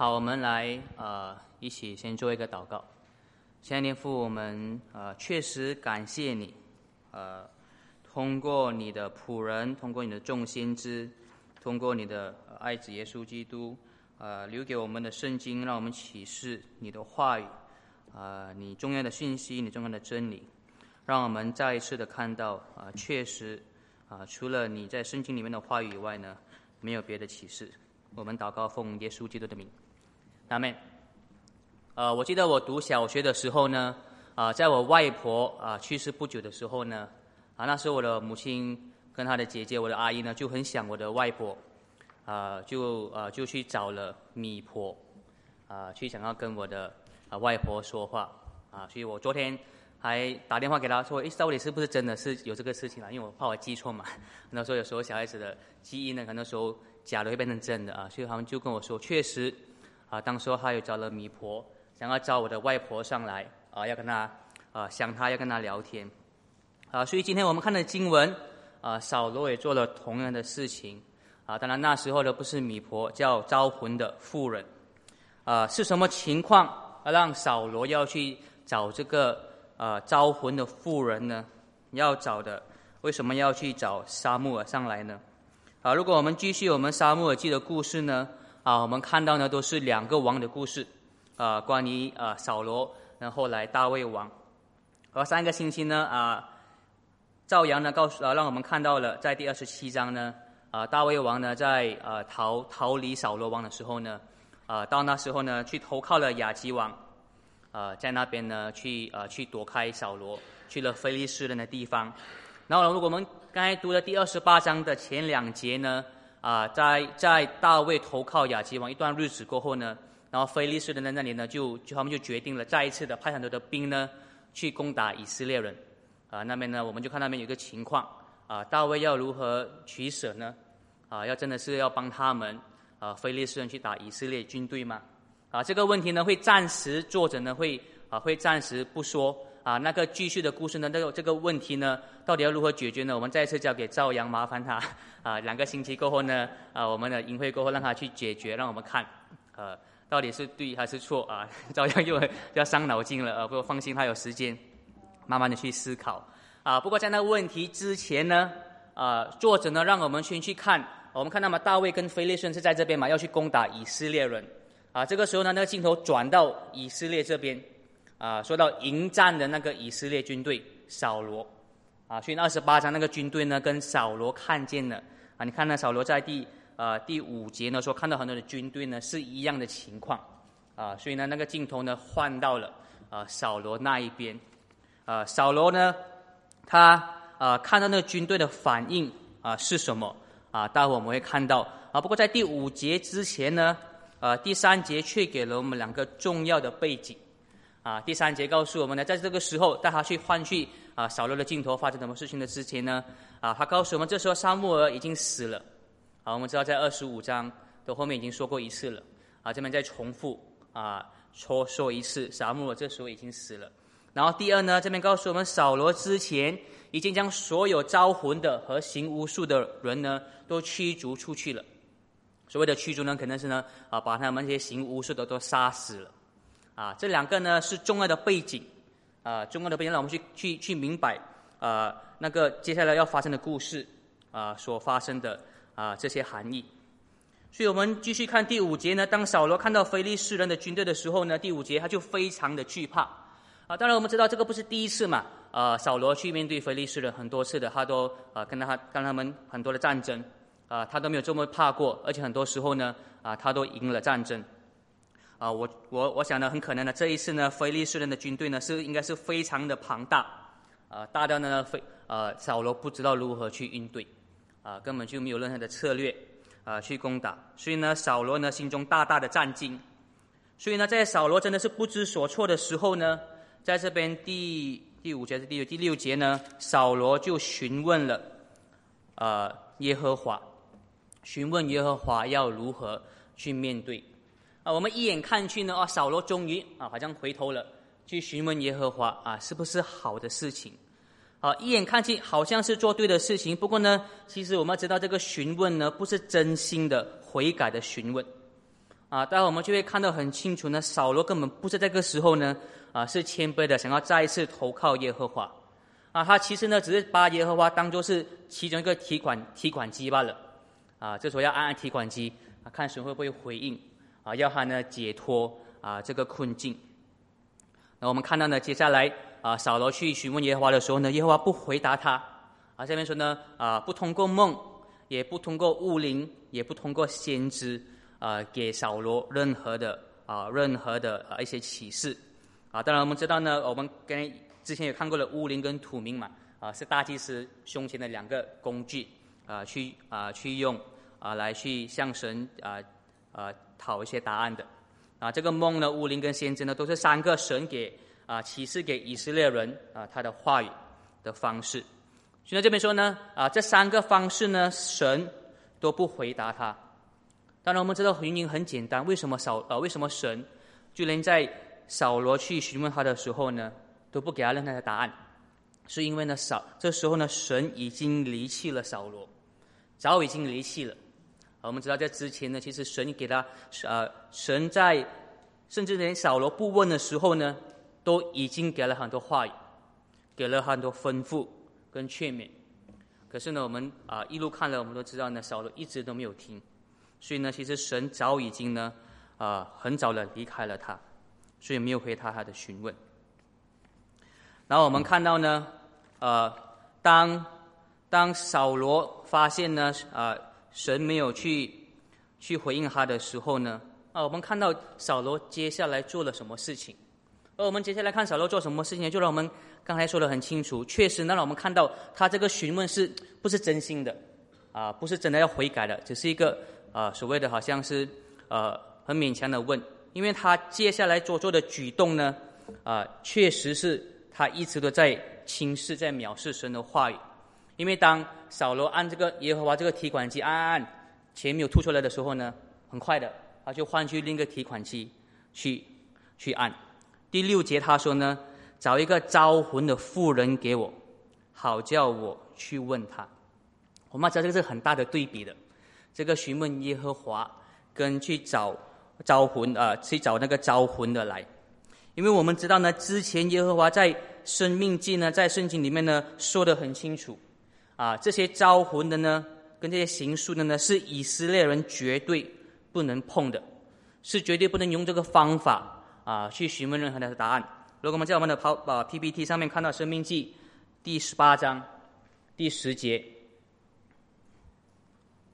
好，我们来呃一起先做一个祷告。亲爱的父，我们呃确实感谢你，呃通过你的仆人，通过你的众先知，通过你的爱子耶稣基督，呃留给我们的圣经，让我们启示你的话语，啊你重要的信息，你重要的真理，让我们再一次的看到啊确实啊除了你在圣经里面的话语以外呢，没有别的启示。我们祷告奉耶稣基督的名。阿妹，呃，我记得我读小学的时候呢，啊，在我外婆啊去世不久的时候呢，啊，那时候我的母亲跟她的姐姐，我的阿姨呢就很想我的外婆，啊，就啊就去找了米婆，啊，去想要跟我的啊外婆说话，啊，所以我昨天还打电话给她说，诶，到底是不是真的是有这个事情啊？因为我怕我记错嘛，那时候有时候小孩子的记忆呢，很多时候假的会变成真的啊，所以他们就跟我说，确实。啊，当时他又找了米婆，想要找我的外婆上来，啊，要跟他，啊，想他要跟他聊天，啊，所以今天我们看的经文，啊，扫罗也做了同样的事情，啊，当然那时候的不是米婆，叫招魂的妇人，啊，是什么情况让扫罗要去找这个，啊，招魂的妇人呢？要找的，为什么要去找沙漠尔上来呢？啊，如果我们继续我们沙漠尔记的故事呢？啊，我们看到呢都是两个王的故事，啊，关于啊扫罗，然后来大卫王，而上一个星期呢啊，赵阳呢告诉啊让我们看到了在第二十七章呢啊大卫王呢在啊逃逃离扫罗王的时候呢啊到那时候呢去投靠了亚基王，啊在那边呢去啊去躲开扫罗，去了菲利斯人的地方，然后如果我们刚才读了第二十八章的前两节呢。啊，在在大卫投靠亚基王一段日子过后呢，然后菲利士人在那里呢，就就他们就决定了再一次的派很多的兵呢，去攻打以色列人。啊，那边呢，我们就看那边有一个情况，啊，大卫要如何取舍呢？啊，要真的是要帮他们啊，菲利士人去打以色列军队吗？啊，这个问题呢，会暂时作者呢会啊会暂时不说。啊，那个继续的故事呢？这个这个问题呢，到底要如何解决呢？我们再次交给赵阳，麻烦他。啊，两个星期过后呢，啊，我们的营会过后让他去解决，让我们看，呃，到底是对还是错啊？赵阳又要伤脑筋了，呃，不过放心，他有时间，慢慢的去思考。啊，不过在那问题之前呢，啊，作者呢让我们先去看，我们看到嘛，大卫跟菲利顺是在这边嘛，要去攻打以色列人。啊，这个时候呢，那个镜头转到以色列这边。啊，说到迎战的那个以色列军队扫罗，啊，所以二十八章那个军队呢，跟扫罗看见了。啊，你看那扫罗在第呃第五节呢说看到很多的军队呢是一样的情况，啊，所以呢那个镜头呢换到了啊扫罗那一边，啊扫罗呢他啊看到那个军队的反应啊是什么？啊？待会我们会看到。啊，不过在第五节之前呢，呃第三节却给了我们两个重要的背景。啊，第三节告诉我们呢，在这个时候带他去换去啊扫罗的镜头发生什么事情的之前呢，啊，他告诉我们，这时候沙穆尔已经死了。啊，我们知道在二十五章的后面已经说过一次了。啊，这边再重复啊，说说一次，沙穆尔这时候已经死了。然后第二呢，这边告诉我们，扫罗之前已经将所有招魂的和行巫术的人呢，都驱逐出去了。所谓的驱逐呢，可能是呢啊，把他们这些行巫术的都杀死了。啊，这两个呢是重要的背景，啊，重要的背景让我们去去去明白，啊，那个接下来要发生的故事，啊，所发生的啊这些含义。所以我们继续看第五节呢，当扫罗看到非利士人的军队的时候呢，第五节他就非常的惧怕。啊，当然我们知道这个不是第一次嘛，啊，扫罗去面对非利士人很多次的，他都啊跟他跟他们很多的战争，啊，他都没有这么怕过，而且很多时候呢，啊，他都赢了战争。啊，我我我想呢，很可能呢，这一次呢，菲利士人的军队呢是应该是非常的庞大，啊，大到呢，非呃，扫罗不知道如何去应对，啊，根本就没有任何的策略啊去攻打，所以呢，扫罗呢心中大大的战惊，所以呢，在扫罗真的是不知所措的时候呢，在这边第第五节是第六第六节呢，扫罗就询问了，呃，耶和华，询问耶和华要如何去面对。啊，我们一眼看去呢，啊，扫罗终于啊，好像回头了，去询问耶和华啊，是不是好的事情？啊，一眼看去好像是做对的事情，不过呢，其实我们知道这个询问呢，不是真心的悔改的询问，啊，待会我们就会看到很清楚呢，扫罗根本不是这个时候呢，啊，是谦卑的，想要再一次投靠耶和华，啊，他其实呢，只是把耶和华当做是其中一个提款提款机罢了，啊，这时候要按按提款机，啊，看神会不会回应，啊，要他呢解脱啊这个困境。那我们看到呢，接下来啊，扫罗去询问耶和华的时候呢，耶和华不回答他，啊，下面说呢，啊，不通过梦，也不通过巫灵，也不通过先知。啊，给扫罗任何的啊，任何的啊一些启示，啊，当然我们知道呢，我们跟之前也看过了乌灵跟土名嘛，啊，是大祭司胸前的两个工具，啊，去啊去用啊来去向神啊啊讨一些答案的，啊，这个梦呢，乌灵跟先知呢，都是三个神给啊启示给以色列人啊他的话语的方式，所以这边说呢，啊，这三个方式呢，神都不回答他。当然，我们知道原因很简单，为什么扫呃为什么神就连在扫罗去询问他的时候呢，都不给他任何的答案？是因为呢扫这时候呢，神已经离弃了扫罗，早已经离弃了。我们知道在之前呢，其实神给他呃神在甚至连扫罗不问的时候呢，都已经给了很多话语，给了很多吩咐跟劝勉。可是呢，我们啊一路看了，我们都知道呢，扫罗一直都没有听。所以呢，其实神早已经呢，啊，很早的离开了他，所以没有回答他的询问。然后我们看到呢，呃，当当扫罗发现呢，啊，神没有去去回应他的时候呢，啊，我们看到扫罗接下来做了什么事情？而我们接下来看扫罗做什么事情，就让我们刚才说的很清楚，确实，那让我们看到他这个询问是不是真心的，啊，不是真的要悔改的，只是一个。啊，所谓的好像是呃很勉强的问，因为他接下来所做的举动呢，啊，确实是他一直都在轻视、在藐视神的话语。因为当扫罗按这个耶和华这个提款机按按按，钱没有吐出来的时候呢，很快的他就换去另一个提款机去去按。第六节他说呢，找一个招魂的妇人给我，好叫我去问他。我们知道这个是很大的对比的。这个询问耶和华，跟去找招魂啊，去找那个招魂的来，因为我们知道呢，之前耶和华在生命记呢，在圣经里面呢说的很清楚，啊，这些招魂的呢，跟这些行术的呢，是以色列人绝对不能碰的，是绝对不能用这个方法啊去询问任何的答案。如果我们在我们的跑啊 PPT 上面看到生命记第十八章第十节。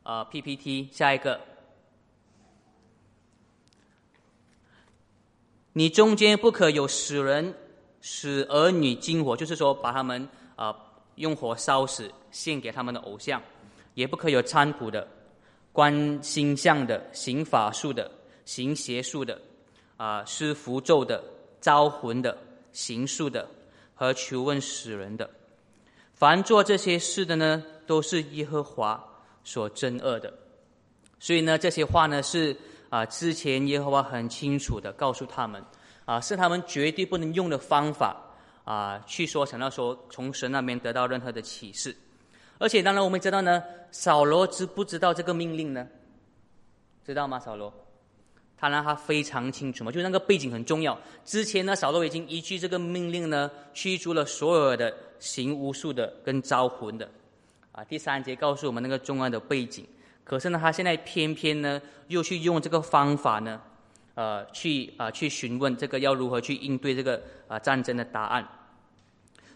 啊，PPT，下一个。你中间不可有死人使儿女惊火，就是说把他们啊用火烧死，献给他们的偶像；也不可有参卜的、观星象的、行法术的、行邪术的、啊施符咒的、招魂的、行术的和求问死人的。凡做这些事的呢，都是耶和华。所憎恶的，所以呢，这些话呢是啊，之前耶和华很清楚的告诉他们，啊，是他们绝对不能用的方法啊，去说想要说从神那边得到任何的启示，而且当然我们知道呢，扫罗知不知道这个命令呢？知道吗？扫罗，他呢他非常清楚嘛，就那个背景很重要。之前呢，扫罗已经依据这个命令呢，驱逐了所有的行巫术的跟招魂的。啊，第三节告诉我们那个重要的背景，可是呢，他现在偏偏呢又去用这个方法呢，呃，去啊去询问这个要如何去应对这个啊战争的答案。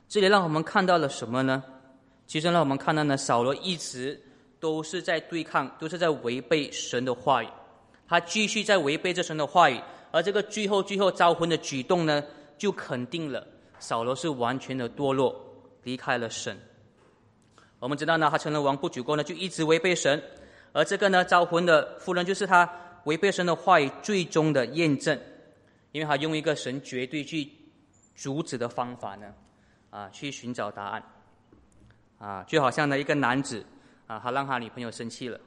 这里让我们看到了什么呢？其实让我们看到呢，扫罗一直都是在对抗，都是在违背神的话语，他继续在违背这神的话语，而这个最后最后招魂的举动呢，就肯定了扫罗是完全的堕落，离开了神。我们知道呢，他成了王不久过呢，就一直违背神，而这个呢，招魂的夫人就是他违背神的话语最终的验证，因为他用一个神绝对去阻止的方法呢，啊，去寻找答案，啊，就好像呢一个男子啊，他让他女朋友生气了，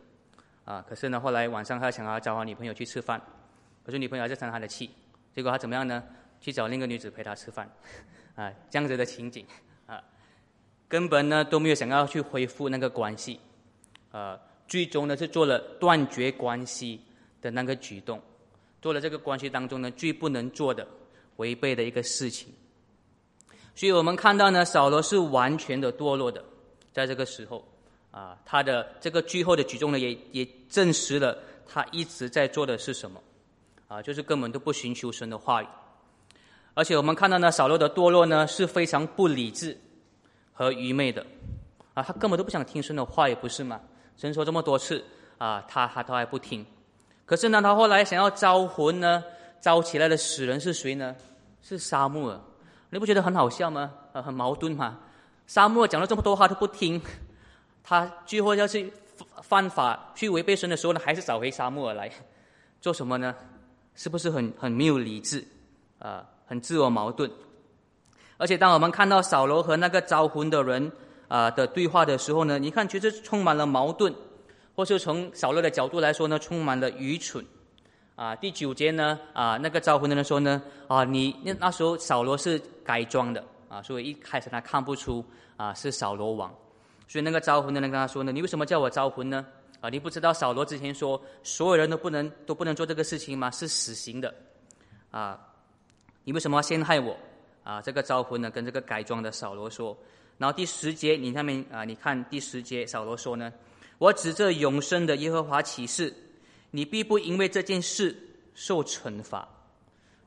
啊，可是呢后来晚上他想要找他女朋友去吃饭，可是女朋友还是生他的气，结果他怎么样呢？去找另一个女子陪他吃饭，啊，这样子的情景。啊根本呢都没有想要去恢复那个关系，呃，最终呢是做了断绝关系的那个举动，做了这个关系当中呢最不能做的、违背的一个事情。所以我们看到呢，扫罗是完全的堕落的，在这个时候啊，他的这个最后的举动呢，也也证实了他一直在做的是什么啊，就是根本都不寻求神的话语。而且我们看到呢，扫罗的堕落呢是非常不理智和愚昧的啊，他根本都不想听神的话语，不是吗？神说这么多次啊，他他都还不听。可是呢，他后来想要招魂呢，招起来的死人是谁呢？是沙漠尔。你不觉得很好笑吗？呃，很矛盾吗？沙漠讲了这么多话都不听，他最后要去犯法、去违背神的时候呢，还是找回沙漠尔来做什么呢？是不是很很没有理智啊？很自我矛盾。而且当我们看到扫罗和那个招魂的人啊的对话的时候呢，你看，其实充满了矛盾。或是从扫罗的角度来说呢，充满了愚蠢，啊，第九节呢，啊，那个招魂的人说呢，啊，你那那时候扫罗是改装的，啊，所以一开始他看不出啊是扫罗王，所以那个招魂的人跟他说呢，你为什么叫我招魂呢？啊，你不知道扫罗之前说所有人都不能都不能做这个事情吗？是死刑的，啊，你为什么要陷害我？啊，这个招魂呢跟这个改装的扫罗说，然后第十节你下面啊，你看第十节扫罗说呢。我指着永生的耶和华起誓，你必不因为这件事受惩罚。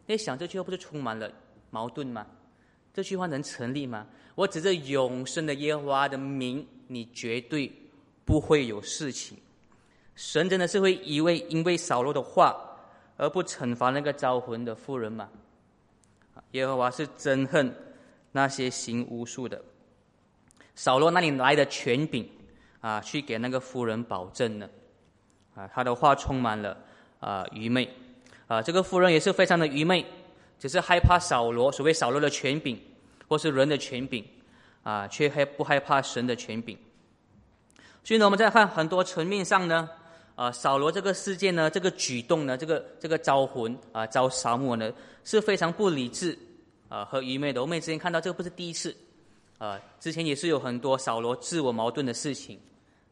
你想这句话不是充满了矛盾吗？这句话能成立吗？我指着永生的耶和华的名，你绝对不会有事情。神真的是会因为因为扫罗的话而不惩罚那个招魂的妇人吗？耶和华是憎恨那些行巫术的。扫罗那里来的权柄？啊，去给那个夫人保证呢？啊，他的话充满了啊愚昧，啊，这个夫人也是非常的愚昧，只是害怕扫罗，所谓扫罗的权柄，或是人的权柄，啊，却害不害怕神的权柄。所以呢，我们再看很多层面上呢，啊，扫罗这个事件呢，这个举动呢，这个这个招魂啊，招沙漠呢，是非常不理智啊和愚昧的。我们之前看到这个不是第一次，啊，之前也是有很多扫罗自我矛盾的事情。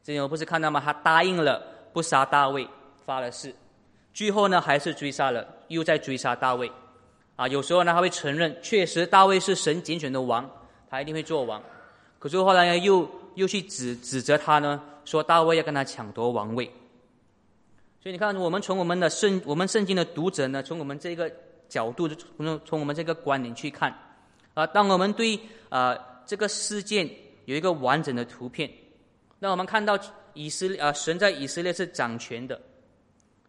之前我不是看到吗？他答应了不杀大卫，发了誓，最后呢还是追杀了，又在追杀大卫。啊，有时候呢他会承认，确实大卫是神拣选的王，他一定会做王。可是后来呢又又去指指责他呢，说大卫要跟他抢夺王位。所以你看，我们从我们的圣我们圣经的读者呢，从我们这个角度，从从我们这个观点去看，啊，当我们对啊这个事件有一个完整的图片。那我们看到以色列啊，神在以色列是掌权的。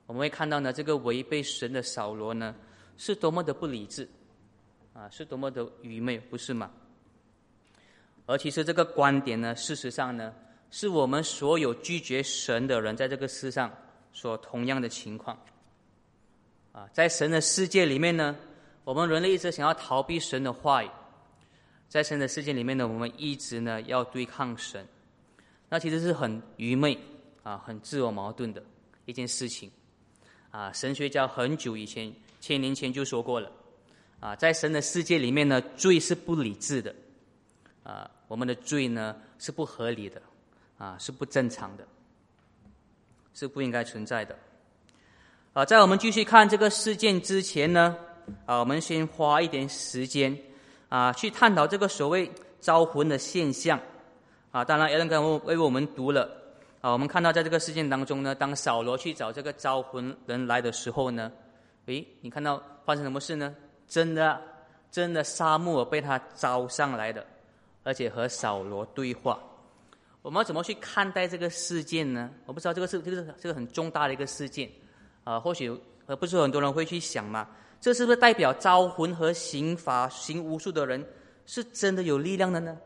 我们会看到呢，这个违背神的扫罗呢，是多么的不理智，啊，是多么的愚昧，不是吗？而其实这个观点呢，事实上呢，是我们所有拒绝神的人在这个世上所同样的情况。啊，在神的世界里面呢，我们人类一直想要逃避神的话语；在神的世界里面呢，我们一直呢要对抗神。那其实是很愚昧啊，很自我矛盾的一件事情啊。神学家很久以前，千年前就说过了啊，在神的世界里面呢，罪是不理智的啊，我们的罪呢是不合理的啊，是不正常的，是不应该存在的啊。在我们继续看这个事件之前呢，啊，我们先花一点时间啊，去探讨这个所谓招魂的现象。啊，当然，艾伦刚为为我们读了啊。我们看到，在这个事件当中呢，当扫罗去找这个招魂人来的时候呢，诶，你看到发生什么事呢？真的，真的，沙漠被他招上来的，而且和扫罗对话。我们要怎么去看待这个事件呢？我不知道这个是这个这个很重大的一个事件啊。或许呃，不是很多人会去想嘛，这是不是代表招魂和刑法行巫术的人是真的有力量的呢？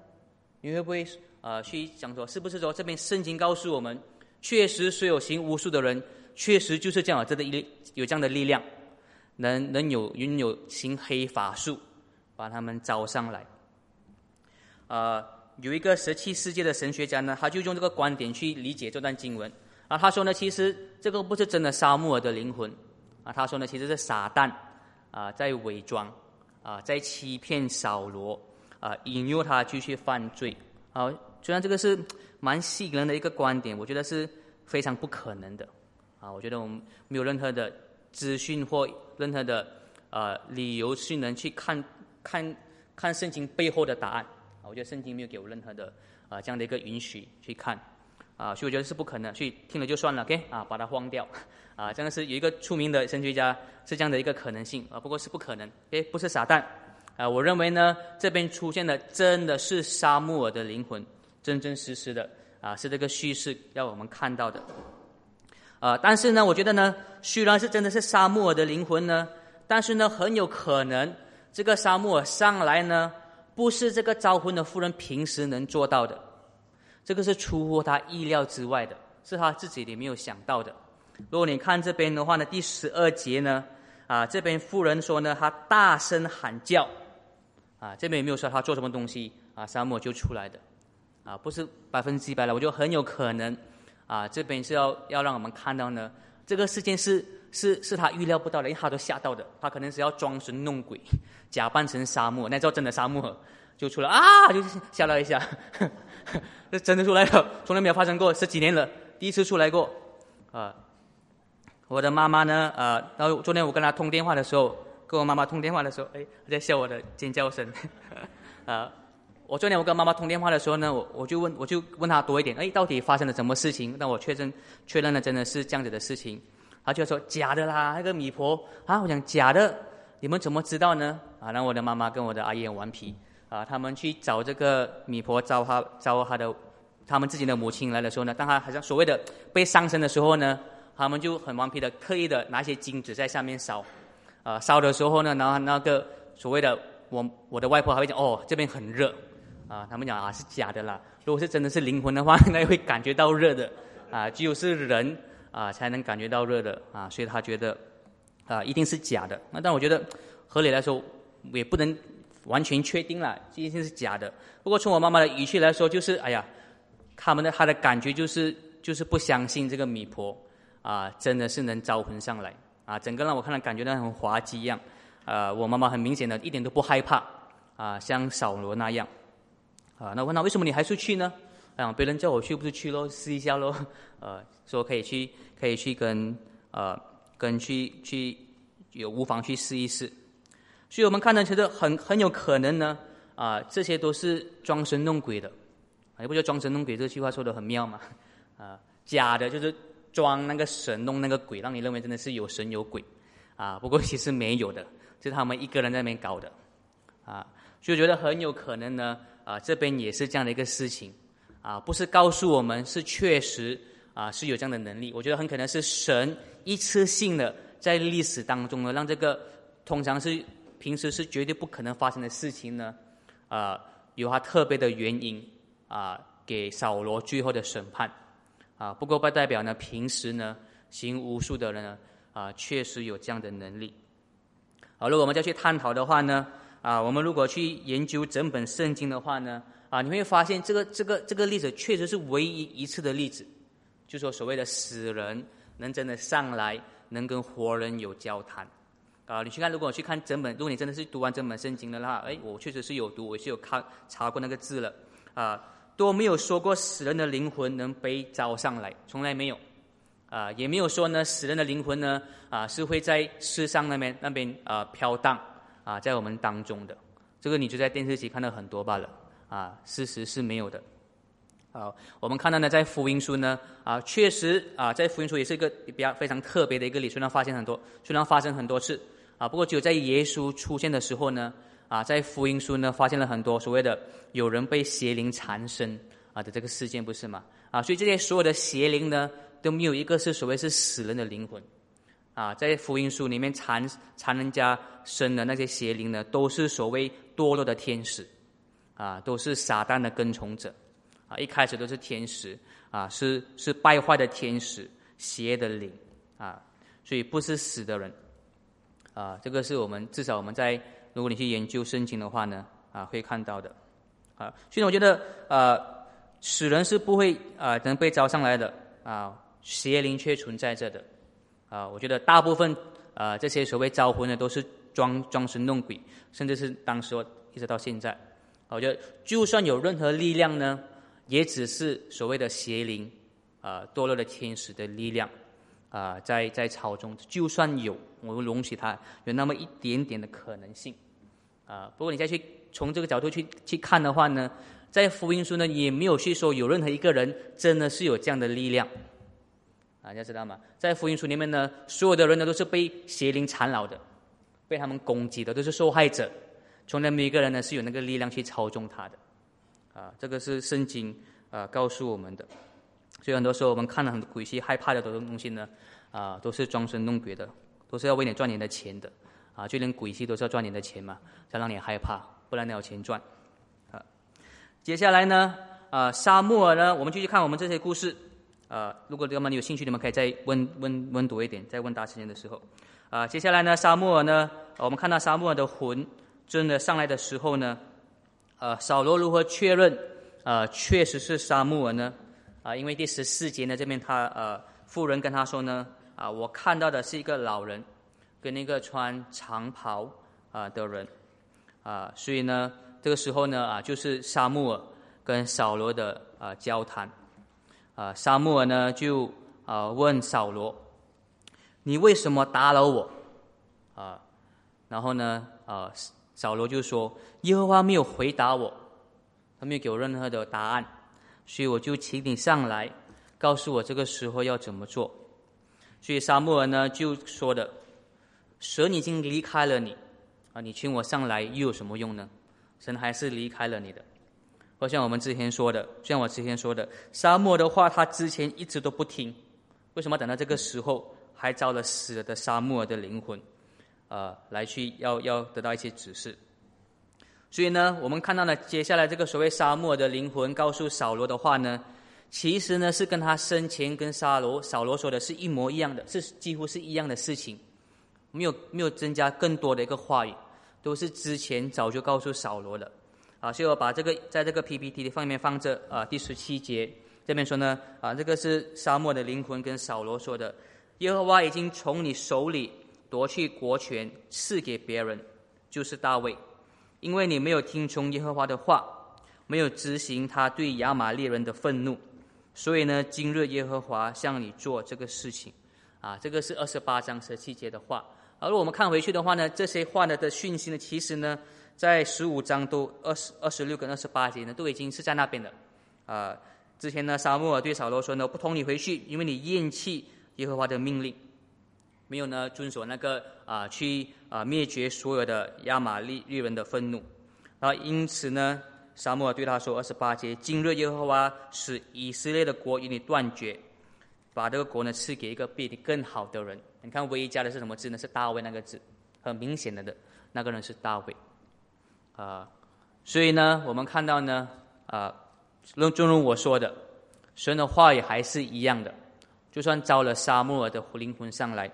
你会不会？啊，去讲说，是不是说这边圣经告诉我们，确实所有行巫术的人，确实就是这样，真的力有这样的力量，能能有拥有行黑法术，把他们招上来。呃，有一个十七世纪的神学家呢，他就用这个观点去理解这段经文。啊，他说呢，其实这个不是真的沙漠尔的灵魂，啊，他说呢，其实是撒旦啊在伪装，啊在欺骗扫罗，啊引诱他继续犯罪，好。虽然这个是蛮吸引人的一个观点，我觉得是非常不可能的，啊，我觉得我们没有任何的资讯或任何的呃理由是能去看看看圣经背后的答案。啊我觉得圣经没有给我任何的啊这样的一个允许去看。啊，所以我觉得是不可能去听了就算了，OK？啊，把它荒掉。啊，真的是有一个出名的神学家是这样的一个可能性。啊，不过是不可能，OK？不是撒旦。啊，我认为呢这边出现的真的是沙穆尔的灵魂，真真实实的啊是这个叙事要我们看到的啊，但是呢我觉得呢虽然是真的是沙穆尔的灵魂呢，但是呢很有可能这个沙穆尔上来呢。不是这个招魂的妇人平时能做到的，这个是出乎他意料之外的，是他自己也没有想到的。如果你看这边的话呢，第十二节呢，啊，这边妇人说呢，他大声喊叫，啊，这边也没有说他做什么东西，啊，沙漠就出来的，啊，不是百分之百了，我觉得很有可能，啊，这边是要要让我们看到呢，这个事件是。是是他预料不到的，因为他都吓到的。他可能是要装神弄鬼，假扮成沙漠，那时候真的沙漠就出来啊，就吓了一下。这真的出来了，从来没有发生过，十几年了，第一次出来过。啊，我的妈妈呢？啊，然后昨天我跟她通电话的时候，跟我妈妈通电话的时候，哎，在笑我的尖叫声。啊，我昨天我跟妈妈通电话的时候呢，我我就问，我就问她多一点，哎，到底发生了什么事情？那我确认确认了，真的是这样子的事情。他就说假的啦，那个米婆啊，我讲假的，你们怎么知道呢？啊，然后我的妈妈跟我的阿姨很顽皮啊，他们去找这个米婆招她招她的他们自己的母亲来的时候呢，当她好像所谓的被上身的时候呢，他们就很顽皮的刻意的拿一些金子在下面烧，啊，烧的时候呢，然后那个所谓的我我的外婆还会讲哦这边很热，啊，他们讲啊是假的啦，如果是真的是灵魂的话，那会感觉到热的，啊，只有是人。啊，才能感觉到热的啊，所以他觉得啊，一定是假的。那但我觉得合理来说，也不能完全确定了，一定是假的。不过从我妈妈的语气来说，就是哎呀，他们的他的感觉就是就是不相信这个米婆啊，真的是能招魂上来啊，整个让我看了感觉到很滑稽一样。啊，我妈妈很明显的一点都不害怕啊，像扫罗那样啊。那问他为什么你还是去呢？啊，别人叫我去不是去喽，试一下喽。呃，说可以去。可以去跟呃跟去去有无妨去试一试，所以我们看到其实很很有可能呢啊这些都是装神弄鬼的，也不叫装神弄鬼这句话说的很妙嘛啊假的就是装那个神弄那个鬼，让你认为真的是有神有鬼。啊不过其实没有的，是他们一个人在那边搞的。啊，所以觉得很有可能呢啊这边也是这样的一个事情。啊不是告诉我们是确实。啊，是有这样的能力，我觉得很可能是神一次性的在历史当中呢，让这个通常是平时是绝对不可能发生的事情呢，啊，有他特别的原因啊，给扫罗最后的审判。啊。不过不代表呢，平时呢行巫术的人呢啊，确实有这样的能力。好，如果我们再去探讨的话呢，啊，我们如果去研究整本圣经的话呢，啊，你会发现这个这个这个例子确实是唯一一次的例子。就说所谓的死人能真的上来，能跟活人有交谈，啊，你去看，如果我去看整本，如果你真的是读完整本圣经的话，哎，我确实是有读，我是有看查过那个字了，啊，都没有说过死人的灵魂能被招上来，从来没有，啊，也没有说呢死人的灵魂呢，啊，是会在世上那边那边啊飘荡，啊，在我们当中的，这个你就在电视机看到很多罢了，啊，事实是没有的。好，我们看到呢，在福音书呢，啊，确实啊，在福音书也是一个比较非常特别的一个理，虽然发现很多，虽然发生很多次，啊，不过只有在耶稣出现的时候呢，啊，在福音书呢，发现了很多所谓的有人被邪灵缠身啊的这个事件，不是吗？啊，所以这些所有的邪灵呢，都没有一个是所谓是死人的灵魂，啊，在福音书里面缠缠人家身的那些邪灵呢，都是所谓堕落的天使，啊，都是撒旦的跟从者。啊，一开始都是天使，啊，是是败坏的天使，邪的灵，啊，所以不是死的人，啊，这个是我们至少我们在如果你去研究圣经的话呢，啊，会看到的，啊，所以我觉得，呃，死人是不会啊能被招上来的，啊，邪灵却存在着的，啊，我觉得大部分啊这些所谓招魂的都是装装神弄鬼，甚至是当时一直到现在，我觉得就算有任何力量呢。也只是所谓的邪灵，啊，堕落的天使的力量，啊，在在朝中，就算有，我们容许他有那么一点点的可能性，啊，不过你再去从这个角度去去看的话呢，在福音书呢也没有去说有任何一个人真的是有这样的力量，啊，大家知道吗？在福音书里面呢，所有的人呢都是被邪灵缠绕的，被他们攻击的，都是受害者，从来没有一个人呢是有那个力量去操纵他的，啊，这个是圣经啊告诉我们的。所以很多时候我们看了很多鬼戏，害怕的东东西呢，啊，都是装神弄鬼的，都是要为你赚你的钱的，啊，就连鬼戏都是要赚你的钱嘛，才让你害怕，不然你有钱赚，啊。接下来呢，啊，沙漠呢，我们继续看我们这些故事，啊，如果你们有兴趣，你们可以再问问问多一点，在问答时间的时候，啊，接下来呢，沙漠呢，我们看到沙漠的魂真的上来的时候呢，呃，扫罗如何确认，呃，确实是沙漠呢？啊，因为第十四节呢，这边他呃，妇人跟他说呢，啊，我看到的是一个老人，跟那个穿长袍啊的人，啊，所以呢，这个时候呢，啊，就是沙漠尔跟扫罗的啊交谈，啊，沙漠尔呢就啊问扫罗，你为什么打扰我？啊，然后呢，啊，扫罗就说，耶和华没有回答我，他没有给我任何的答案。所以我就请你上来，告诉我这个时候要怎么做。所以沙漠尔呢就说的：“神已经离开了你，啊，你请我上来又有什么用呢？神还是离开了你的。”好像我们之前说的，像我之前说的，沙漠的话他之前一直都不听，为什么等到这个时候还招了死了的沙漠的灵魂，啊，来去要要得到一些指示？所以呢，我们看到呢，接下来这个所谓沙漠的灵魂告诉扫罗的话呢，其实呢是跟他生前跟沙罗扫罗说的是一模一样的，是几乎是一样的事情，没有没有增加更多的一个话语，都是之前早就告诉扫罗的。啊，所以我把这个在这个 PPT 的方面放着啊，第十七节这边说呢，啊，这个是沙漠的灵魂跟扫罗说的，耶和华已经从你手里夺去国权，赐给别人，就是大卫。因为你没有听从耶和华的话，没有执行他对亚玛利人的愤怒，所以呢，今日耶和华向你做这个事情，啊，这个是二十八章十七节的话。而我们看回去的话呢，这些话呢的讯息呢，其实呢，在十五章都二十二十六跟二十八节呢，都已经是在那边的。啊，之前呢，沙漠尔对扫罗说呢，不同你回去，因为你厌弃耶和华的命令。没有呢，遵守那个啊，去啊灭绝所有的亚玛利利人的愤怒，然后因此呢，沙漠对他说二十八节：今日耶和华使以色列的国与你断绝，把这个国呢赐给一个比你更好的人。你看唯一加的是什么字呢？是大卫那个字，很明显的的，那个人是大卫。啊，所以呢，我们看到呢，啊，正正如我说的，神的话语还是一样的，就算招了沙漠的灵魂上来。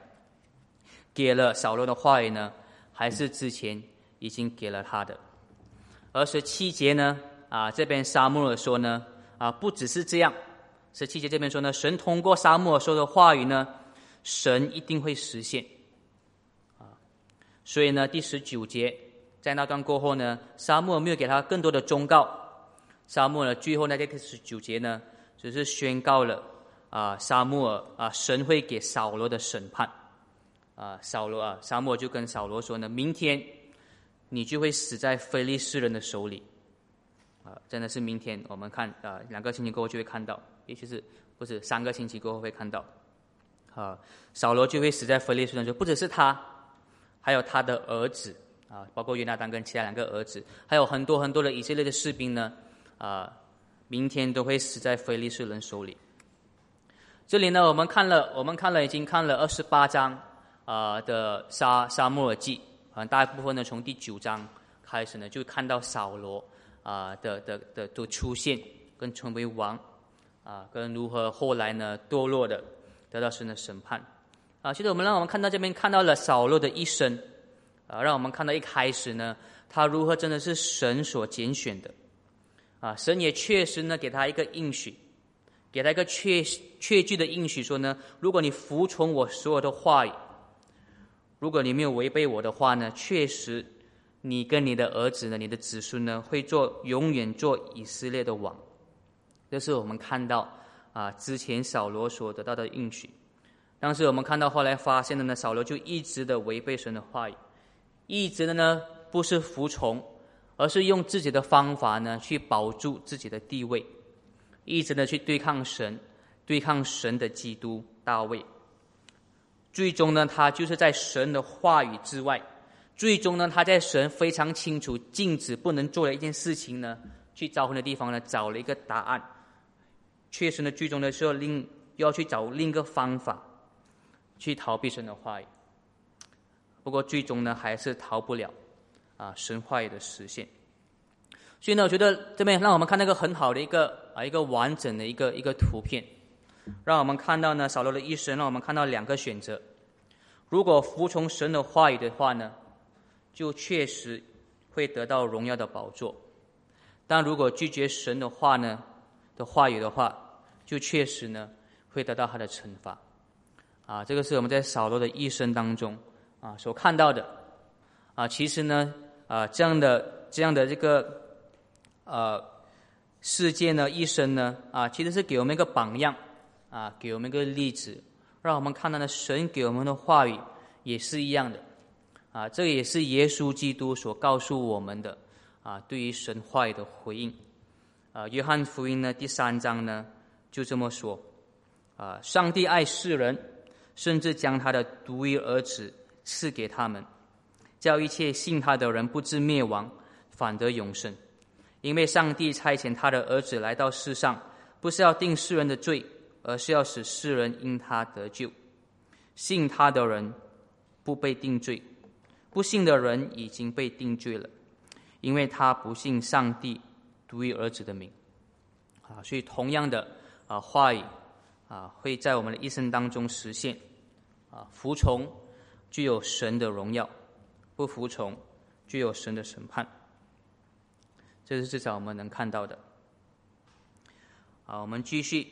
给了扫罗的话语呢，还是之前已经给了他的？而十七节呢，啊，这边沙漠尔说呢，啊，不只是这样。十七节这边说呢，神通过沙漠说的话语呢，神一定会实现。啊，所以呢，第十九节在那段过后呢，沙漠没有给他更多的忠告。沙漠尔最后那个十九节呢，只是宣告了啊，沙漠啊，神会给扫罗的审判。啊，扫罗啊，沙漠就跟扫罗说呢：“明天你就会死在非利士人的手里。”啊，真的是明天，我们看啊，两个星期过后就会看到，也许是不是三个星期过后会看到。啊，扫罗就会死在非利士人手，不只是他，还有他的儿子啊，包括约拿丹跟其他两个儿子，还有很多很多的以色列的士兵呢，啊，明天都会死在非利士人手里。这里呢，我们看了，我们看了，已经看了二十八章。啊的沙沙漠耳记，很大部分呢从第九章开始呢，就看到扫罗啊的的的的出现，跟成为王啊，跟如何后来呢堕落的得到神的审判啊。现在我们让我们看到这边看到了扫罗的一生啊，让我们看到一开始呢，他如何真的是神所拣选的啊，神也确实呢给他一个应许，给他一个确确据的应许说呢，如果你服从我所有的话语。如果你没有违背我的话呢，确实，你跟你的儿子呢，你的子孙呢，会做永远做以色列的王。这是我们看到啊，之前扫罗所得到的应许。但是我们看到后来发现的呢，扫罗就一直的违背神的话语，一直的呢不是服从，而是用自己的方法呢去保住自己的地位，一直的去对抗神，对抗神的基督大卫。最终呢，他就是在神的话语之外，最终呢，他在神非常清楚禁止不能做的一件事情呢，去招魂的地方呢，找了一个答案。确实呢，最终的时候另要去找另一个方法，去逃避神的话语。不过最终呢，还是逃不了啊神话语的实现。所以呢，我觉得这边让我们看那个很好的一个啊一个完整的一个一个图片。让我们看到呢，扫罗的一生，让我们看到两个选择。如果服从神的话语的话呢，就确实会得到荣耀的宝座；但如果拒绝神的话呢的话语的话，就确实呢会得到他的惩罚。啊，这个是我们在扫罗的一生当中啊所看到的。啊，其实呢，啊这样的这样的这个呃事件呢，一生呢，啊其实是给我们一个榜样。啊，给我们一个例子，让我们看到呢，神给我们的话语也是一样的。啊，这也是耶稣基督所告诉我们的。啊，对于神话的回应。啊，约翰福音呢第三章呢就这么说。啊，上帝爱世人，甚至将他的独一儿子赐给他们，叫一切信他的人不至灭亡，反得永生。因为上帝差遣他的儿子来到世上，不是要定世人的罪。而是要使世人因他得救，信他的人不被定罪，不信的人已经被定罪了，因为他不信上帝独一儿子的名。啊，所以同样的啊话语啊会在我们的一生当中实现。啊，服从具有神的荣耀，不服从具有神的审判。这是至少我们能看到的。好，我们继续。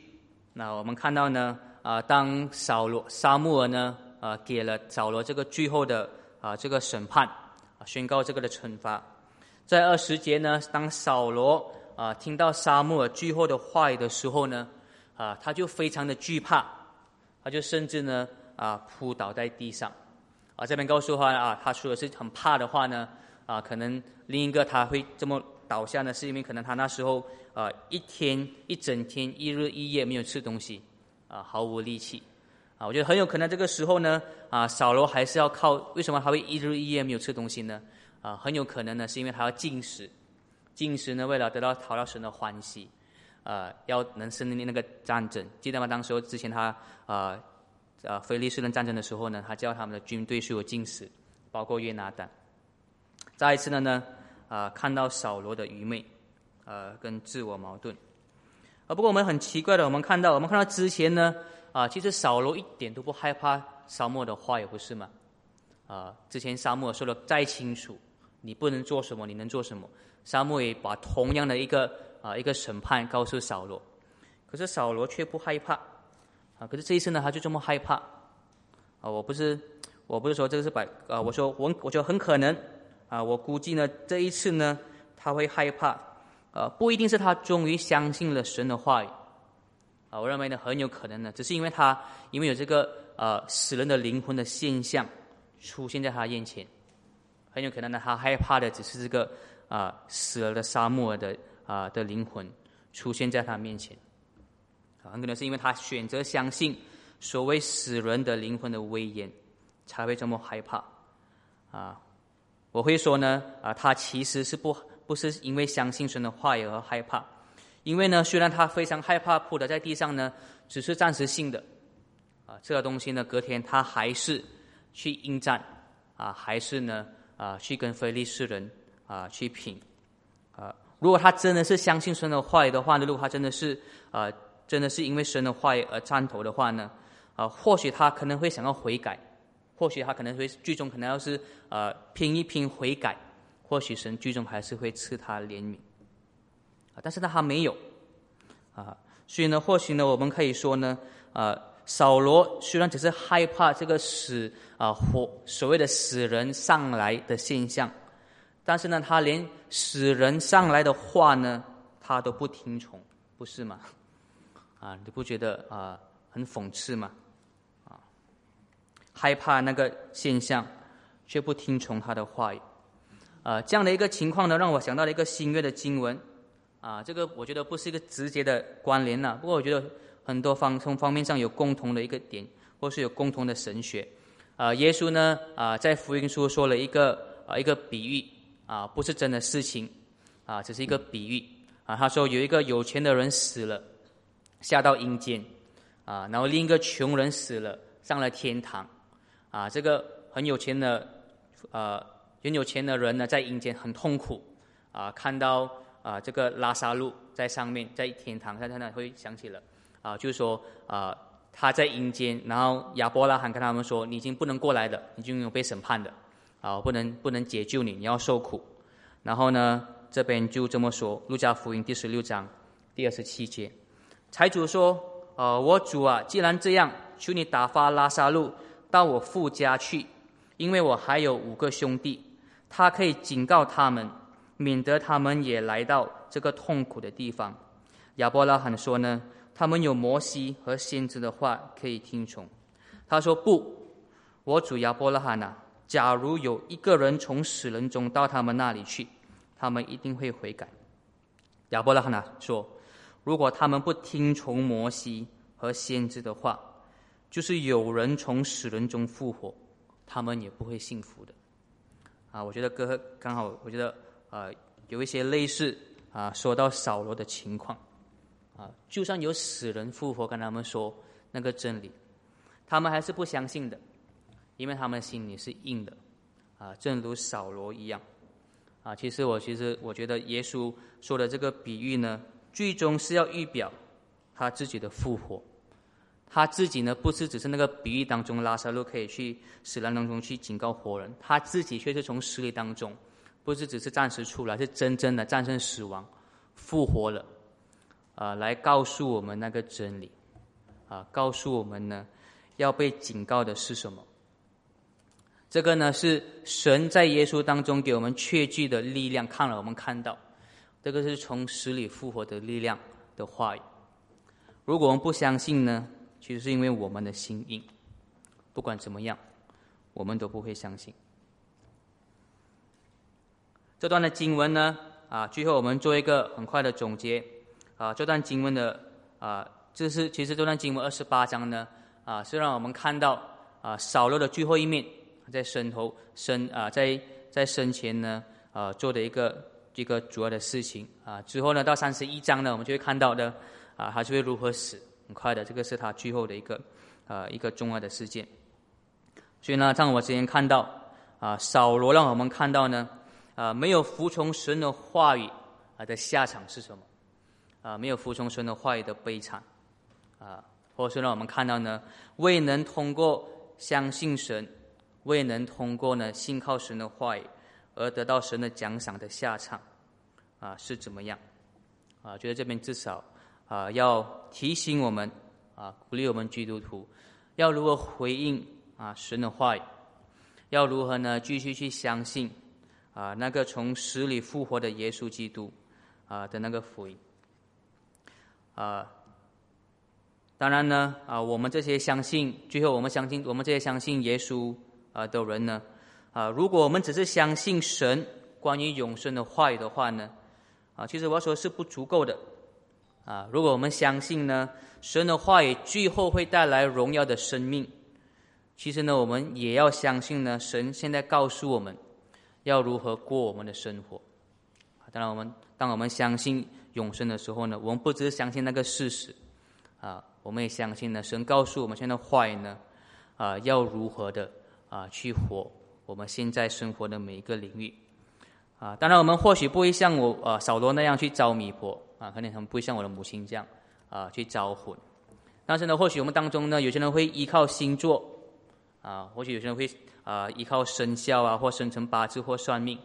那我们看到呢，啊，当扫罗、沙穆尔呢，啊，给了扫罗这个最后的啊这个审判，啊，宣告这个的惩罚，在二十节呢，当扫罗啊听到沙漠尔最后的话语的时候呢，啊，他就非常的惧怕，他就甚至呢啊扑倒在地上，啊，这边告诉他啊，他说的是很怕的话呢，啊，可能另一个他会这么倒下呢，是因为可能他那时候。啊，一天一整天一日一夜没有吃东西，啊，毫无力气，我觉得很有可能这个时候呢，啊，扫罗还是要靠，为什么他会一日一夜没有吃东西呢？啊，很有可能呢，是因为他要进食，进食呢，为了得到讨到神的欢喜，啊，要能胜利那个战争，记得吗？当时候之前他啊，啊，非利士人战争的时候呢，他叫他们的军队是有进食，包括约拿丹。再一次的呢，啊，看到扫罗的愚昧。呃，跟自我矛盾，啊，不过我们很奇怪的，我们看到，我们看到之前呢，啊，其实扫罗一点都不害怕沙漠的话，也不是吗？啊，之前沙漠说的再清楚，你不能做什么，你能做什么？沙漠也把同样的一个啊一个审判告诉扫罗，可是扫罗却不害怕，啊，可是这一次呢，他就这么害怕，啊，我不是，我不是说这个是百，啊，我说我我觉得很可能，啊，我估计呢，这一次呢，他会害怕。呃，不一定是他终于相信了神的话语，啊，我认为呢很有可能呢，只是因为他因为有这个呃死人的灵魂的现象出现在他面前，很有可能呢他害怕的只是这个啊死了的沙漠的啊的灵魂出现在他面前，啊，很可能是因为他选择相信所谓死人的灵魂的威严，才会这么害怕，啊，我会说呢啊，他其实是不。不是因为相信神的话语而害怕，因为呢，虽然他非常害怕扑倒在地上呢，只是暂时性的，啊，这个东西呢，隔天他还是去应战，啊，还是呢，啊，去跟非利士人啊去拼，啊，如果他真的是相信神的话语的话呢，如果他真的是啊，真的是因为神的话语而站头的话呢，啊，或许他可能会想要悔改，或许他可能会最终可能要是呃拼一拼悔改。或许神最终还是会赐他怜悯，啊，但是他还没有，啊，所以呢，或许呢，我们可以说呢，啊，扫罗虽然只是害怕这个死啊活所谓的死人上来的现象，但是呢，他连死人上来的话呢，他都不听从，不是吗？啊，你不觉得啊很讽刺吗？啊，害怕那个现象，却不听从他的话语。啊，这样的一个情况呢，让我想到了一个新约的经文。啊，这个我觉得不是一个直接的关联呐，不过我觉得很多方从方面上有共同的一个点，或是有共同的神学。啊，耶稣呢，啊，在福音书说了一个啊一个比喻，啊，不是真的事情，啊，只是一个比喻。啊，他说有一个有钱的人死了，下到阴间，啊，然后另一个穷人死了，上了天堂。啊，这个很有钱的，呃，很有钱的人呢，在阴间很痛苦，啊，看到。啊，这个拉萨路在上面，在天堂，他他那会想起了，啊，就是说啊，他在阴间，然后亚伯拉罕跟他们说，你已经不能过来的，你就有被审判的，啊，不能不能解救你，你要受苦。然后呢，这边就这么说，路加福音第十六章第二十七节，财主说，呃，我主啊，既然这样，求你打发拉萨路到我父家去，因为我还有五个兄弟，他可以警告他们。免得他们也来到这个痛苦的地方。亚伯拉罕说呢，他们有摩西和先知的话可以听从。他说不，我主亚伯拉罕呐，假如有一个人从死人中到他们那里去，他们一定会悔改。亚伯拉罕呐说，如果他们不听从摩西和先知的话，就是有人从死人中复活，他们也不会幸福的。啊，我觉得哥刚好，我觉得。啊，有一些类似啊，说到扫罗的情况，啊，就算有死人复活跟他们说那个真理，他们还是不相信的，因为他们心里是硬的，啊，正如扫罗一样，啊，其实我其实我觉得耶稣说的这个比喻呢，最终是要预表他自己的复活，他自己呢不是只是那个比喻当中拉萨路可以去死人当中去警告活人，他自己却是从死里当中。不是只是暂时出来，是真正的战胜死亡，复活了，啊，来告诉我们那个真理，啊，告诉我们呢，要被警告的是什么？这个呢是神在耶稣当中给我们确据的力量，看了我们看到，这个是从死里复活的力量的话语。如果我们不相信呢，其实是因为我们的心硬，不管怎么样，我们都不会相信。这段的经文呢，啊，最后我们做一个很快的总结，啊，这段经文的啊，这是其实这段经文二十八章呢，啊，是让我们看到啊，扫罗的最后一面，在身头生啊，在在生前呢，啊，做的一个一个主要的事情啊，之后呢，到三十一章呢，我们就会看到的，啊，他是会如何死，很快的，这个是他最后的一个啊一个重要的事件。所以呢，像我之前看到啊，扫罗让我们看到呢。啊，没有服从神的话语啊的下场是什么？啊，没有服从神的话语的悲惨啊，或者说让我们看到呢，未能通过相信神，未能通过呢信靠神的话语而得到神的奖赏的下场啊是怎么样？啊，觉得这边至少啊要提醒我们啊，鼓励我们基督徒要如何回应啊神的话语，要如何呢继续去相信。啊，那个从死里复活的耶稣基督，啊的那个福音，啊，当然呢，啊，我们这些相信，最后我们相信，我们这些相信耶稣啊的人呢，啊，如果我们只是相信神关于永生的话语的话呢，啊，其实我要说是不足够的，啊，如果我们相信呢，神的话语最后会带来荣耀的生命，其实呢，我们也要相信呢，神现在告诉我们。要如何过我们的生活？当然，我们当我们相信永生的时候呢，我们不只是相信那个事实，啊，我们也相信呢，神告诉我们现在坏呢，啊，要如何的啊去活我们现在生活的每一个领域，啊，当然我们或许不会像我啊扫罗那样去招米婆啊，可能他们不会像我的母亲这样啊去招魂，但是呢，或许我们当中呢，有些人会依靠星座，啊，或许有些人会。啊，依靠生肖啊，或生辰八字或算命，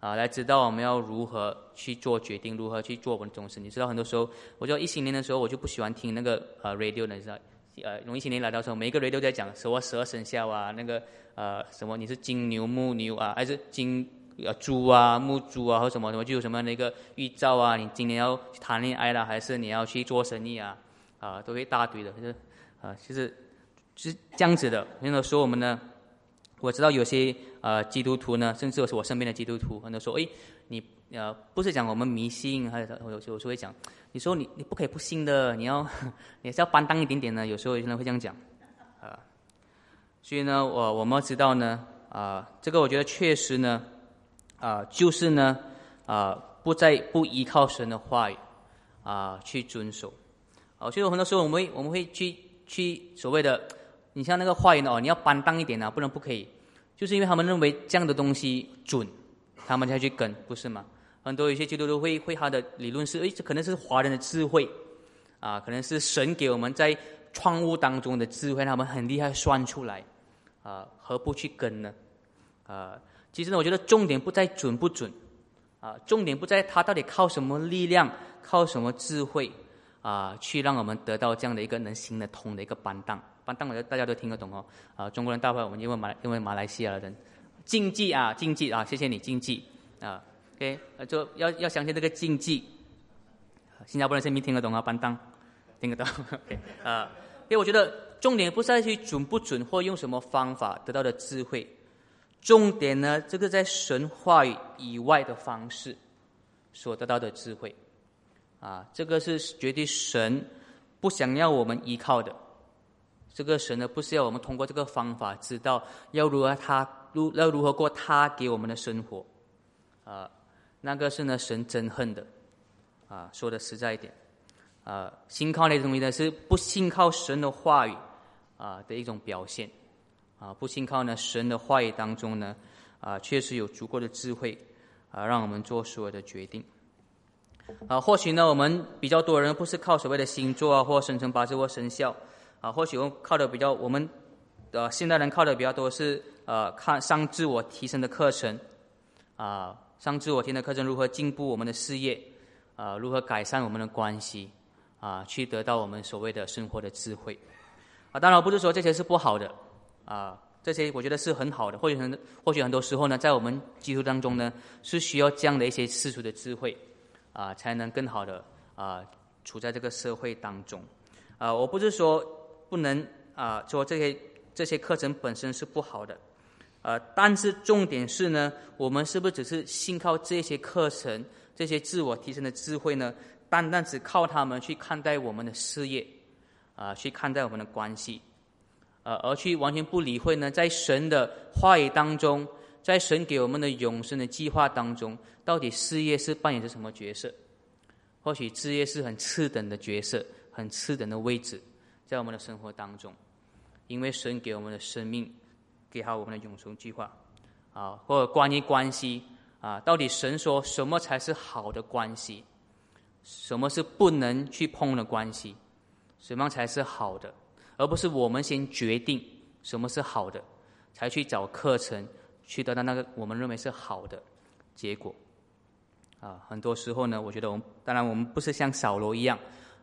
啊，来知道我们要如何去做决定，如何去做我们的终身。你知道，很多时候，我就一新年的时候，我就不喜欢听那个呃 radio 的，你知道，呃，农历新年来到时候，每一个 radio 在讲什么十二生肖啊，那个呃什么你是金牛木牛啊，还是金呃猪啊木猪啊，或什么什么，就有什么样的一个预兆啊？你今年要谈恋爱了，还是你要去做生意啊？啊，都一大堆的，就是啊，其实是这样子的。很多时候我们呢，我知道有些呃基督徒呢，甚至是我身边的基督徒，很多说，哎，你呃不是讲我们迷信，还有有时候会讲，你说你你不可以不信的，你要 你是要担当一点点呢。有时候有些人会这样讲，啊，所以呢，我我们要知道呢，啊，这个我觉得确实呢，啊，就是呢，啊，不再不依靠神的话语，啊，去遵守。哦，所以很多时候我们我们会去去所谓的，你像那个话语，哦，你要担当一点啊，不能不可以，就是因为他们认为这样的东西准，他们才去跟，不是吗？很多有些基督徒会会他的理论是，诶，这可能是华人的智慧，啊，可能是神给我们在创物当中的智慧，他们很厉害算出来，啊，何不去跟呢？啊，其实呢，我觉得重点不在准不准，啊，重点不在他到底靠什么力量，靠什么智慧。啊，去让我们得到这样的一个能行得通的一个班当，班当我觉大家都听得懂哦。啊，中国人大部分我们因为马因为马来西亚人，竞技啊，竞技啊，谢谢你竞技啊，OK，就要要相信这个竞技。新加坡人先没听得懂啊，班当听得懂，OK 啊，因为我觉得重点不是在去准不准或用什么方法得到的智慧，重点呢，这个在神话语以外的方式所得到的智慧。啊，这个是绝对神不想要我们依靠的。这个神呢，不是要我们通过这个方法知道要如何他如要如何过他给我们的生活。啊，那个是呢神憎恨的。啊，说的实在一点，啊，信靠那东西呢是不信靠神的话语啊的一种表现。啊，不信靠呢神的话语当中呢，啊，确实有足够的智慧啊，让我们做所有的决定。啊，或许呢，我们比较多人不是靠所谓的星座啊，或生辰八字或生肖，啊，或许我靠的比较，我们的现代人靠的比较多是呃，看上自我提升的课程，啊，上自我提升的课程如何进步我们的事业，啊，如何改善我们的关系，啊，去得到我们所谓的生活的智慧，啊，当然不是说这些是不好的，啊，这些我觉得是很好的，或许很或许很多时候呢，在我们基督当中呢，是需要这样的一些世俗的智慧。啊，才能更好的啊，处在这个社会当中。啊，我不是说不能啊，说这些这些课程本身是不好的，呃，但是重点是呢，我们是不是只是信靠这些课程、这些自我提升的智慧呢？单单只靠他们去看待我们的事业，啊，去看待我们的关系，呃，而去完全不理会呢，在神的话语当中。在神给我们的永生的计划当中，到底事业是扮演着什么角色？或许事业是很次等的角色，很次等的位置，在我们的生活当中，因为神给我们的生命，给好我们的永生计划，啊，或者关于关系啊，到底神说什么才是好的关系？什么是不能去碰的关系？什么才是好的？而不是我们先决定什么是好的，才去找课程。去得到那个我们认为是好的结果，啊，很多时候呢，我觉得我们当然我们不是像扫罗一样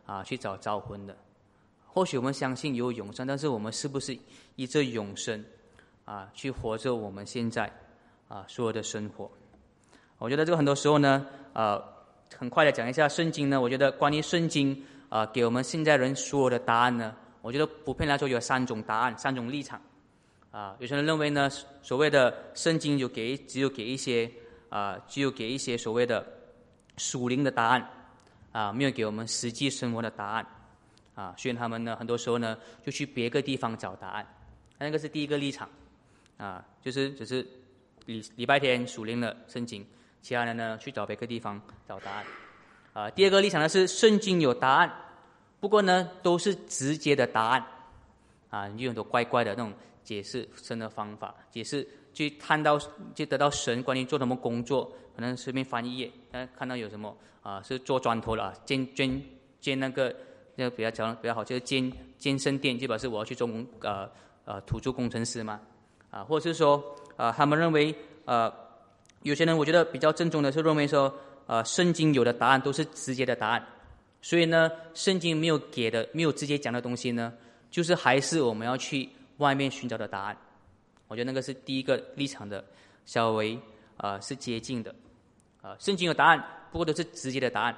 啊去找招魂的，或许我们相信有永生，但是我们是不是以这永生啊去活着我们现在啊所有的生活？我觉得这个很多时候呢，呃，很快的讲一下圣经呢，我觉得关于圣经啊给我们现在人所有的答案呢，我觉得普遍来说有三种答案，三种立场。啊，有些人认为呢，所谓的圣经就给只有给一些啊，只有给一些所谓的属灵的答案啊，没有给我们实际生活的答案啊，所以他们呢，很多时候呢，就去别个地方找答案。那个是第一个立场啊，就是只是礼礼拜天属灵的圣经，其他人呢去找别个地方找答案啊。第二个立场呢是圣经有答案，不过呢都是直接的答案啊，有很多怪怪的那种。解释神的方法，解释去看到，去得到神关于做什么工作，可能随便翻一页，呃，看到有什么啊，是做砖头的，建建建那个，那比较讲比较好，就是建建圣殿，就表示我要去做工，呃呃，土著工程师嘛，啊，或者是说，啊，他们认为，呃，有些人我觉得比较正宗的是认为说，呃，圣经有的答案都是直接的答案，所以呢，圣经没有给的，没有直接讲的东西呢，就是还是我们要去。外面寻找的答案，我觉得那个是第一个立场的，稍微啊是接近的，啊圣经有答案，不过都是直接的答案，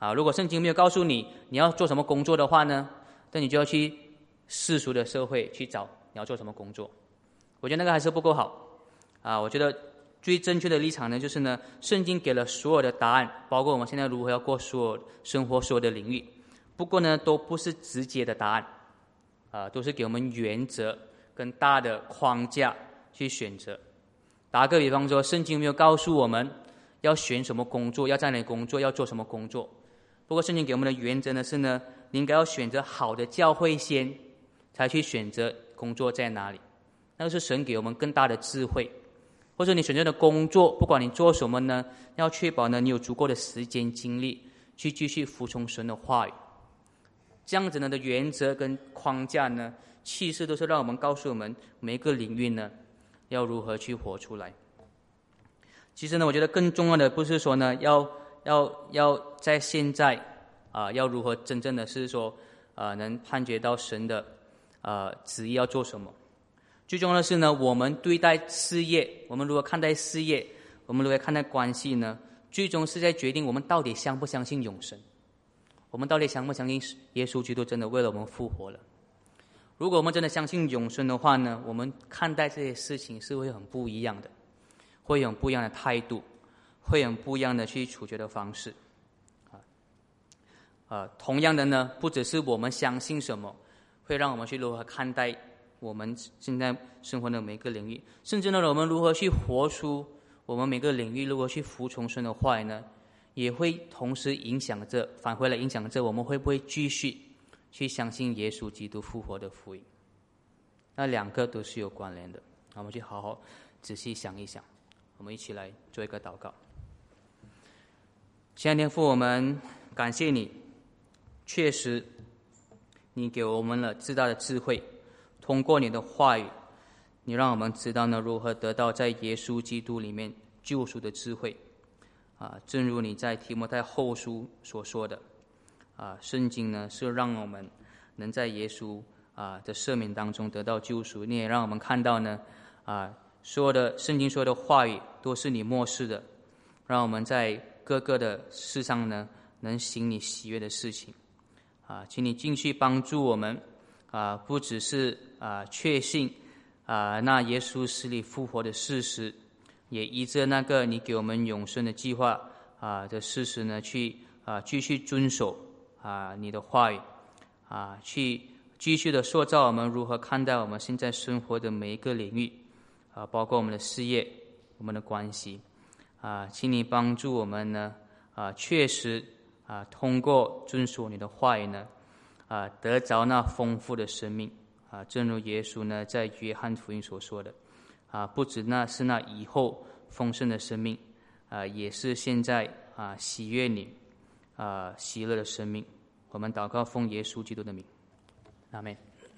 啊如果圣经没有告诉你你要做什么工作的话呢，那你就要去世俗的社会去找你要做什么工作。我觉得那个还是不够好啊！我觉得最正确的立场呢，就是呢，圣经给了所有的答案，包括我们现在如何要过所有生活所有的领域。不过呢，都不是直接的答案，啊，都是给我们原则跟大的框架去选择。打个比方说，圣经没有告诉我们要选什么工作，要在哪里工作，要做什么工作。不过圣经给我们的原则呢是呢，你应该要选择好的教会先，才去选择工作在哪里。那个是神给我们更大的智慧，或者你选择的工作，不管你做什么呢，要确保呢你有足够的时间精力去继续服从神的话语。这样子呢的原则跟框架呢，其实都是让我们告诉我们每一个领域呢，要如何去活出来。其实呢，我觉得更重要的不是说呢，要要要在现在啊，要如何真正的是说啊，能判决到神的啊旨意要做什么。最重要的是呢，我们对待事业，我们如何看待事业，我们如何看待关系呢？最终是在决定我们到底相不相信永生，我们到底相不相信耶稣基督真的为了我们复活了？如果我们真的相信永生的话呢，我们看待这些事情是会很不一样的，会有不一样的态度，会有不一样的去处决的方式。啊，呃，同样的呢，不只是我们相信什么，会让我们去如何看待。我们现在生活的每个领域，甚至呢，我们如何去活出我们每个领域，如何去服从神的话呢？也会同时影响着，返回来影响着我们会不会继续去相信耶稣基督复活的福音？那两个都是有关联的，我们去好好仔细想一想。我们一起来做一个祷告。亲爱的天父，我们感谢你，确实你给我们了巨大的智慧。通过你的话语，你让我们知道呢如何得到在耶稣基督里面救赎的智慧。啊，正如你在提摩太后书所说的，啊，圣经呢是让我们能在耶稣啊的赦免当中得到救赎。你也让我们看到呢，啊，说的圣经说的话语都是你漠视的，让我们在各个的事上呢能行你喜悦的事情。啊，请你继续帮助我们。啊，不只是啊确信啊那耶稣死里复活的事实，也依着那个你给我们永生的计划啊的事实呢，去啊继续遵守啊你的话语啊，去继续的塑造我们如何看待我们现在生活的每一个领域啊，包括我们的事业、我们的关系啊，请你帮助我们呢啊，确实啊通过遵守你的话语呢。啊，得着那丰富的生命啊，正如耶稣呢在约翰福音所说的，啊，不止那是那以后丰盛的生命，啊，也是现在啊喜悦你啊喜乐的生命。我们祷告奉耶稣基督的名，阿门。